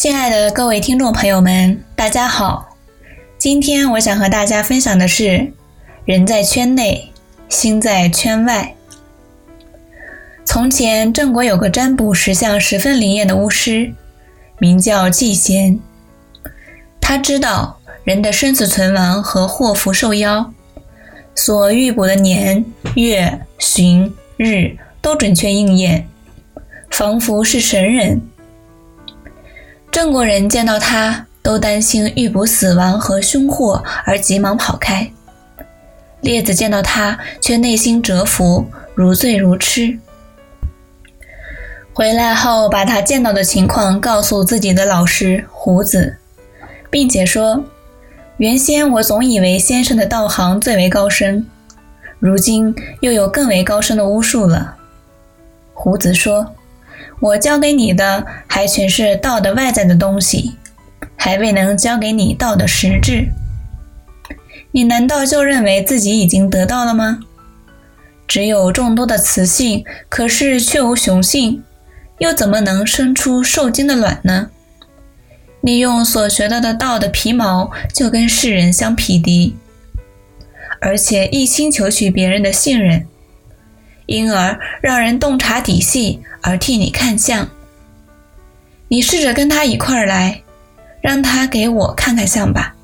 亲爱的各位听众朋友们，大家好。今天我想和大家分享的是：人在圈内，心在圈外。从前，郑国有个占卜石像十分灵验的巫师，名叫季贤。他知道人的生死存亡和祸福寿夭，所预卜的年月旬日都准确应验，仿佛是神人。郑国人见到他，都担心预卜死亡和凶祸，而急忙跑开。列子见到他，却内心折服，如醉如痴。回来后，把他见到的情况告诉自己的老师胡子。并且说：“原先我总以为先生的道行最为高深，如今又有更为高深的巫术了。”胡子说：“我教给你的还全是道的外在的东西，还未能教给你道的实质。你难道就认为自己已经得到了吗？只有众多的雌性，可是却无雄性，又怎么能生出受精的卵呢？”利用所学到的道的皮毛，就跟世人相匹敌，而且一心求取别人的信任，因而让人洞察底细而替你看相。你试着跟他一块儿来，让他给我看看相吧。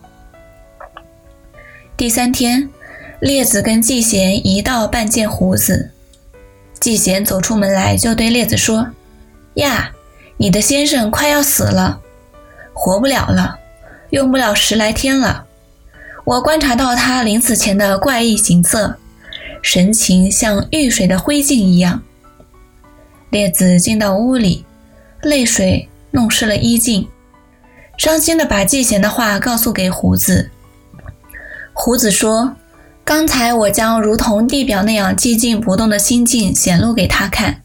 第三天，列子跟季贤一道拜见胡子。季贤走出门来，就对列子说：“呀，你的先生快要死了。”活不了了，用不了十来天了。我观察到他临死前的怪异形色，神情像遇水的灰烬一样。列子进到屋里，泪水弄湿了衣襟，伤心的把季贤的话告诉给胡子。胡子说：“刚才我将如同地表那样寂静不动的心境显露给他看，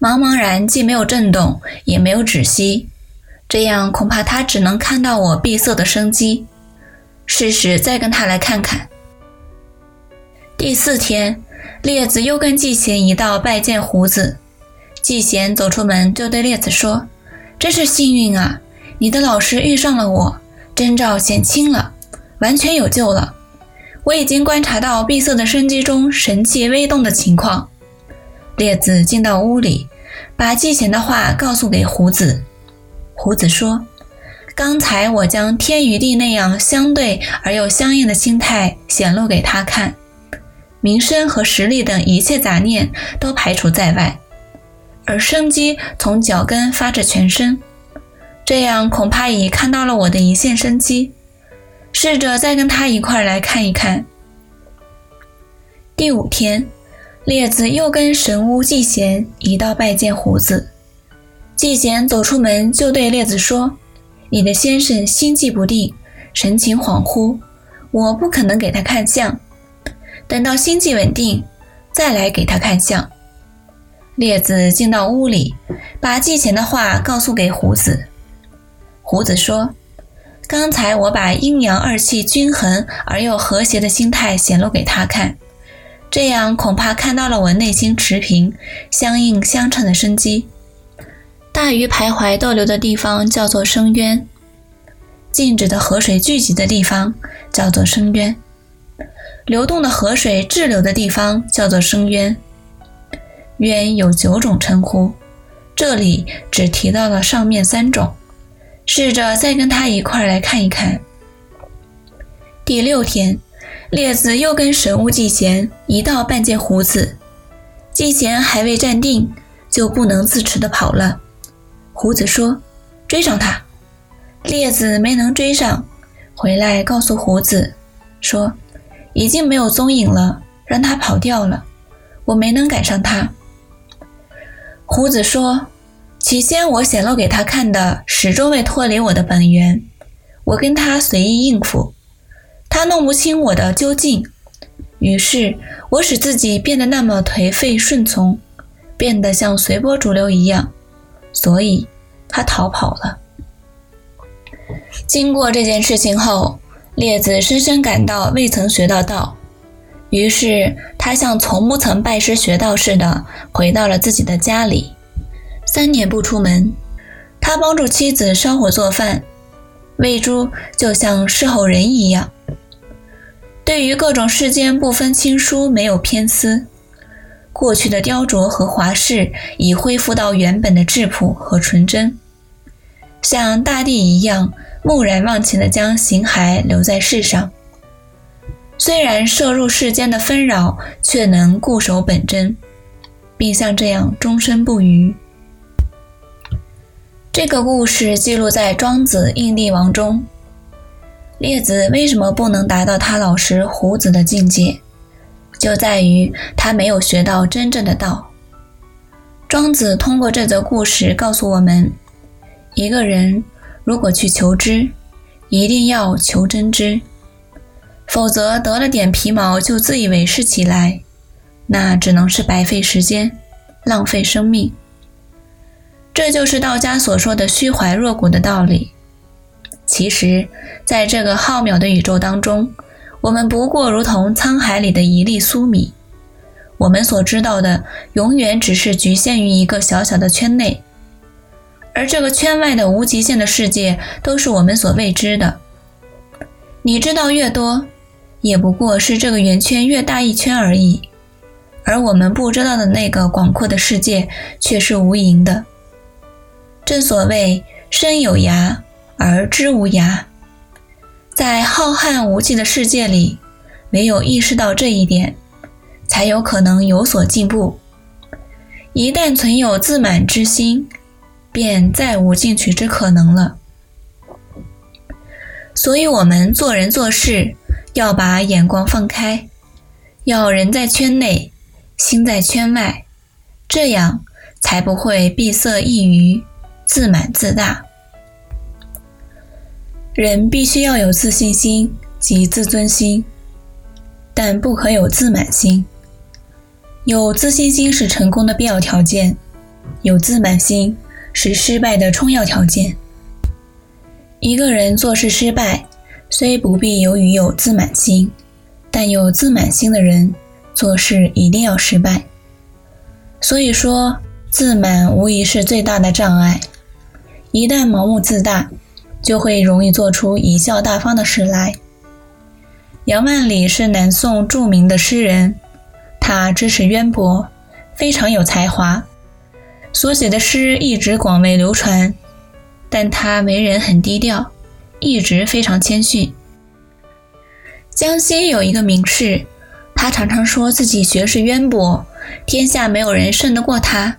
茫茫然，既没有震动，也没有止息。”这样恐怕他只能看到我闭塞的生机。是时再跟他来看看。第四天，列子又跟季贤一道拜见胡子。季贤走出门就对列子说：“真是幸运啊！你的老师遇上了我，征兆显清了，完全有救了。我已经观察到闭塞的生机中神气微动的情况。”列子进到屋里，把季贤的话告诉给胡子。胡子说：“刚才我将天与地那样相对而又相应的心态显露给他看，名声和实力等一切杂念都排除在外，而生机从脚跟发至全身。这样恐怕已看到了我的一线生机。试着再跟他一块来看一看。”第五天，列子又跟神巫季贤一道拜见胡子。季贤走出门，就对列子说：“你的先生心悸不定，神情恍惚，我不可能给他看相。等到心悸稳定，再来给他看相。”列子进到屋里，把季贤的话告诉给胡子。胡子说：“刚才我把阴阳二气均衡而又和谐的心态显露给他看，这样恐怕看到了我内心持平、相应相称的生机。”大鱼徘徊逗留的地方叫做深渊，静止的河水聚集的地方叫做深渊，流动的河水滞留的地方叫做深渊。渊有九种称呼，这里只提到了上面三种。试着再跟他一块儿来看一看。第六天，列子又跟神巫季贤一道拜见胡子，季贤还未站定，就不能自持的跑了。胡子说：“追上他。”列子没能追上，回来告诉胡子说：“已经没有踪影了，让他跑掉了。我没能赶上他。”胡子说：“起先我显露给他看的，始终未脱离我的本源。我跟他随意应付，他弄不清我的究竟。于是我使自己变得那么颓废顺从，变得像随波逐流一样。”所以，他逃跑了。经过这件事情后，列子深深感到未曾学到道，于是他像从不曾拜师学道似的，回到了自己的家里。三年不出门，他帮助妻子烧火做饭，喂猪就像侍候人一样。对于各种世间不分亲疏，没有偏私。过去的雕琢和华饰已恢复到原本的质朴和纯真，像大地一样木然忘情地将形骸留在世上。虽然摄入世间的纷扰，却能固守本真，并像这样终身不渝。这个故事记录在《庄子·应帝王》中。列子为什么不能达到他老师胡子的境界，就在于他没有学到真正的道。庄子通过这则故事告诉我们：一个人如果去求知，一定要求真知。否则得了点皮毛就自以为是起来，那只能是白费时间，浪费生命。这就是道家所说的虚怀若谷的道理。其实，在这个浩渺的宇宙当中，我们不过如同沧海里的一粒粟米，我们所知道的永远只是局限于一个小小的圈内，而这个圈外的无极限的世界都是我们所未知的。你知道越多。也不过是这个圆圈越大一圈而已，而我们不知道的那个广阔的世界却是无垠的。正所谓身有涯而知无涯，在浩瀚无际的世界里，唯有意识到这一点，才有可能有所进步。一旦存有自满之心，便再无进取之可能了。所以，我们做人做事。要把眼光放开，要人在圈内，心在圈外，这样才不会闭塞易于自满自大。人必须要有自信心及自尊心，但不可有自满心。有自信心是成功的必要条件，有自满心是失败的充要条件。一个人做事失败。虽不必由于有自满心，但有自满心的人做事一定要失败。所以说，自满无疑是最大的障碍。一旦盲目自大，就会容易做出贻笑大方的事来。杨万里是南宋著名的诗人，他知识渊博，非常有才华，所写的诗一直广为流传。但他为人很低调。一直非常谦逊。江西有一个名士，他常常说自己学识渊博，天下没有人胜得过他。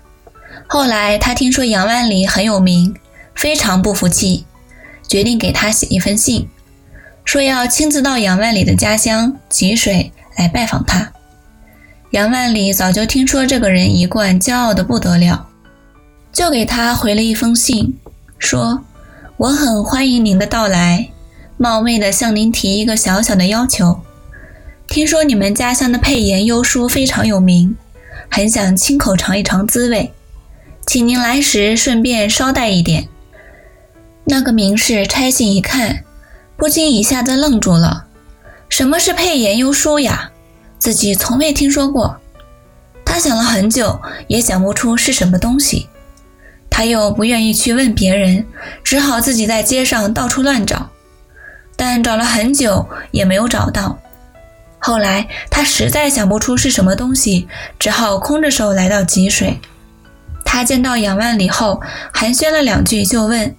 后来他听说杨万里很有名，非常不服气，决定给他写一封信，说要亲自到杨万里的家乡吉水来拜访他。杨万里早就听说这个人一贯骄傲的不得了，就给他回了一封信，说。我很欢迎您的到来，冒昧的向您提一个小小的要求。听说你们家乡的配盐优蔬非常有名，很想亲口尝一尝滋味，请您来时顺便捎带一点。那个名士拆信一看，不禁一下子愣住了。什么是配盐优蔬呀？自己从未听说过。他想了很久，也想不出是什么东西。他又不愿意去问别人，只好自己在街上到处乱找，但找了很久也没有找到。后来他实在想不出是什么东西，只好空着手来到吉水。他见到杨万里后，寒暄了两句，就问：“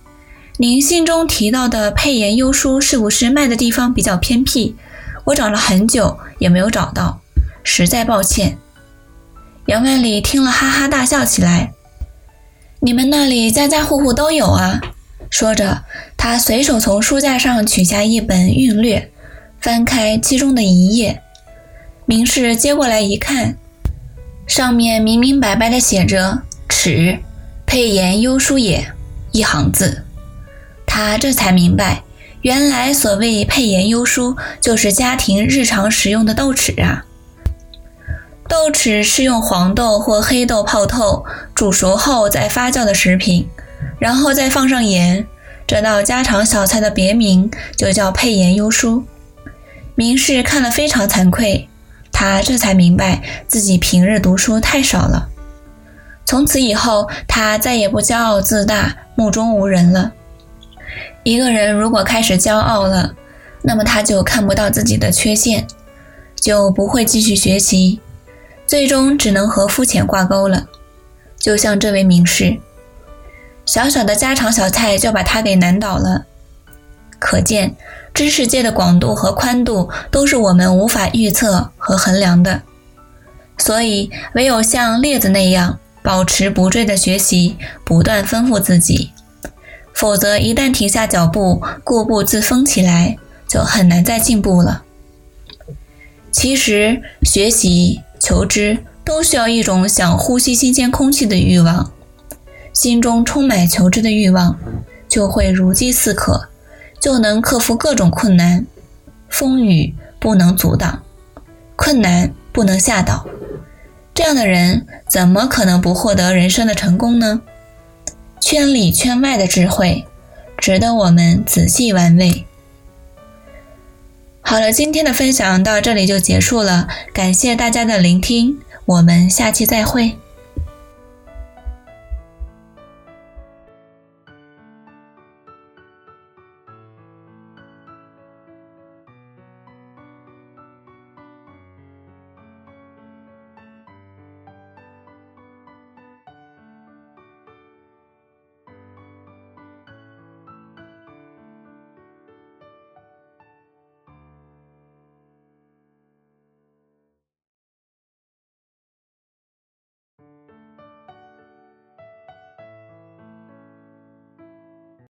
您信中提到的配盐优书是不是卖的地方比较偏僻？我找了很久也没有找到，实在抱歉。”杨万里听了，哈哈大笑起来。你们那里家家户户都有啊！说着，他随手从书架上取下一本《韵略》，翻开其中的一页。名士接过来一看，上面明明白白的写着“尺配言优书也”一行字。他这才明白，原来所谓配言优书，就是家庭日常食用的豆豉啊。豆豉是用黄豆或黑豆泡透、煮熟后再发酵的食品，然后再放上盐，这道家常小菜的别名就叫配盐优蔬。明士看了非常惭愧，他这才明白自己平日读书太少了。从此以后，他再也不骄傲自大、目中无人了。一个人如果开始骄傲了，那么他就看不到自己的缺陷，就不会继续学习，最终只能和肤浅挂钩了。就像这位名士，小小的家常小菜就把他给难倒了。可见，知识界的广度和宽度都是我们无法预测和衡量的。所以，唯有像列子那样保持不坠的学习，不断丰富自己，否则一旦停下脚步，固步自封起来，就很难再进步了。其实，学习、求知都需要一种想呼吸新鲜空气的欲望，心中充满求知的欲望，就会如饥似渴，就能克服各种困难。风雨不能阻挡，困难不能吓倒。这样的人怎么可能不获得人生的成功呢？圈里圈外的智慧，值得我们仔细玩味。好了，今天的分享到这里就结束了，感谢大家的聆听，我们下期再会。